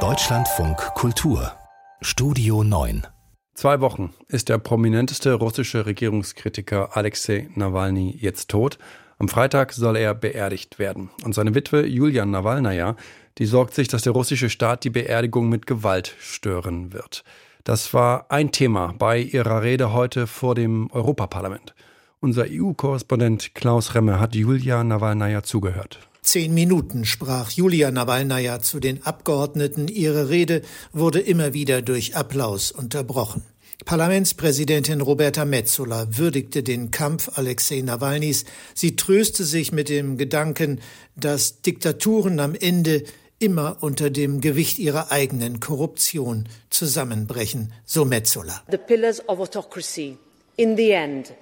Deutschlandfunk Kultur Studio 9 Zwei Wochen ist der prominenteste russische Regierungskritiker Alexei Nawalny jetzt tot. Am Freitag soll er beerdigt werden. Und seine Witwe Julia Nawalnaja, die sorgt sich, dass der russische Staat die Beerdigung mit Gewalt stören wird. Das war ein Thema bei ihrer Rede heute vor dem Europaparlament. Unser EU-Korrespondent Klaus Remme hat Julia Nawalnaja zugehört. Zehn Minuten sprach Julia Nawalnaja zu den Abgeordneten. Ihre Rede wurde immer wieder durch Applaus unterbrochen. Parlamentspräsidentin Roberta Metzola würdigte den Kampf Alexei Nawalnys. Sie tröste sich mit dem Gedanken, dass Diktaturen am Ende immer unter dem Gewicht ihrer eigenen Korruption zusammenbrechen, so Metzola. The pillars of autocracy in the end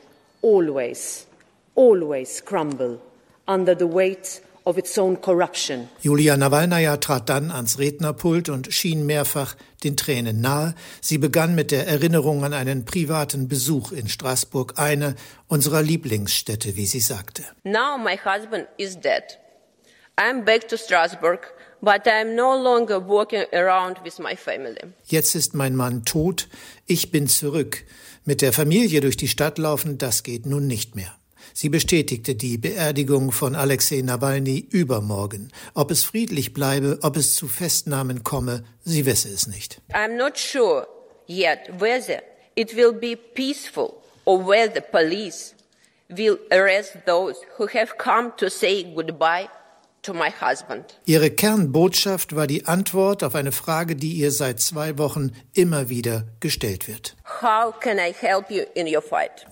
always always crumble under the weight of its own corruption. Julia Nawalnaja trat dann ans Rednerpult und schien mehrfach den Tränen nahe. Sie begann mit der Erinnerung an einen privaten Besuch in Straßburg, eine unserer Lieblingsstädte, wie sie sagte. Now my husband is dead. I'm back to Strasbourg, but I'm no longer walking around with my family. Jetzt ist mein Mann tot, ich bin zurück. Mit der Familie durch die Stadt laufen, das geht nun nicht mehr. Sie bestätigte die Beerdigung von Alexei Nawalny übermorgen. Ob es friedlich bleibe, ob es zu Festnahmen komme, sie wisse es nicht. I'm not sure yet whether it will be peaceful or whether police will arrest those who have come to say goodbye Ihre Kernbotschaft war die Antwort auf eine Frage, die ihr seit zwei Wochen immer wieder gestellt wird.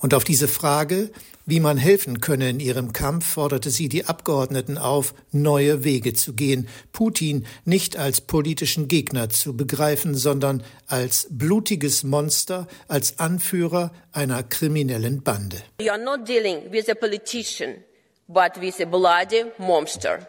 Und auf diese Frage, wie man helfen könne in ihrem Kampf, forderte sie die Abgeordneten auf, neue Wege zu gehen, Putin nicht als politischen Gegner zu begreifen, sondern als blutiges Monster, als Anführer einer kriminellen Bande. We are not dealing with a politician, but with a bloody monster.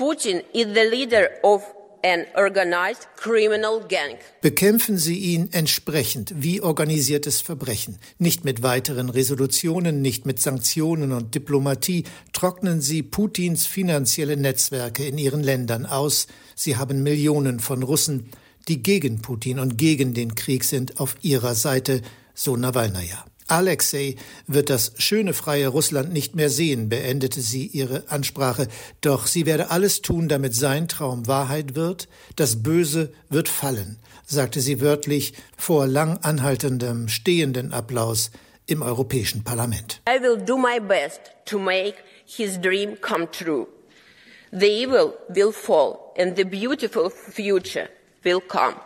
Putin is the leader of an organized criminal gang. Bekämpfen Sie ihn entsprechend wie organisiertes Verbrechen. Nicht mit weiteren Resolutionen, nicht mit Sanktionen und Diplomatie. Trocknen Sie Putins finanzielle Netzwerke in Ihren Ländern aus. Sie haben Millionen von Russen, die gegen Putin und gegen den Krieg sind, auf Ihrer Seite, so Nawalnaja. Alexei wird das schöne freie Russland nicht mehr sehen, beendete sie ihre Ansprache, doch sie werde alles tun, damit sein Traum Wahrheit wird, das Böse wird fallen, sagte sie wörtlich vor lang anhaltendem stehenden Applaus im Europäischen Parlament. I will do my best to make his dream come true. The evil will fall and the beautiful future will come.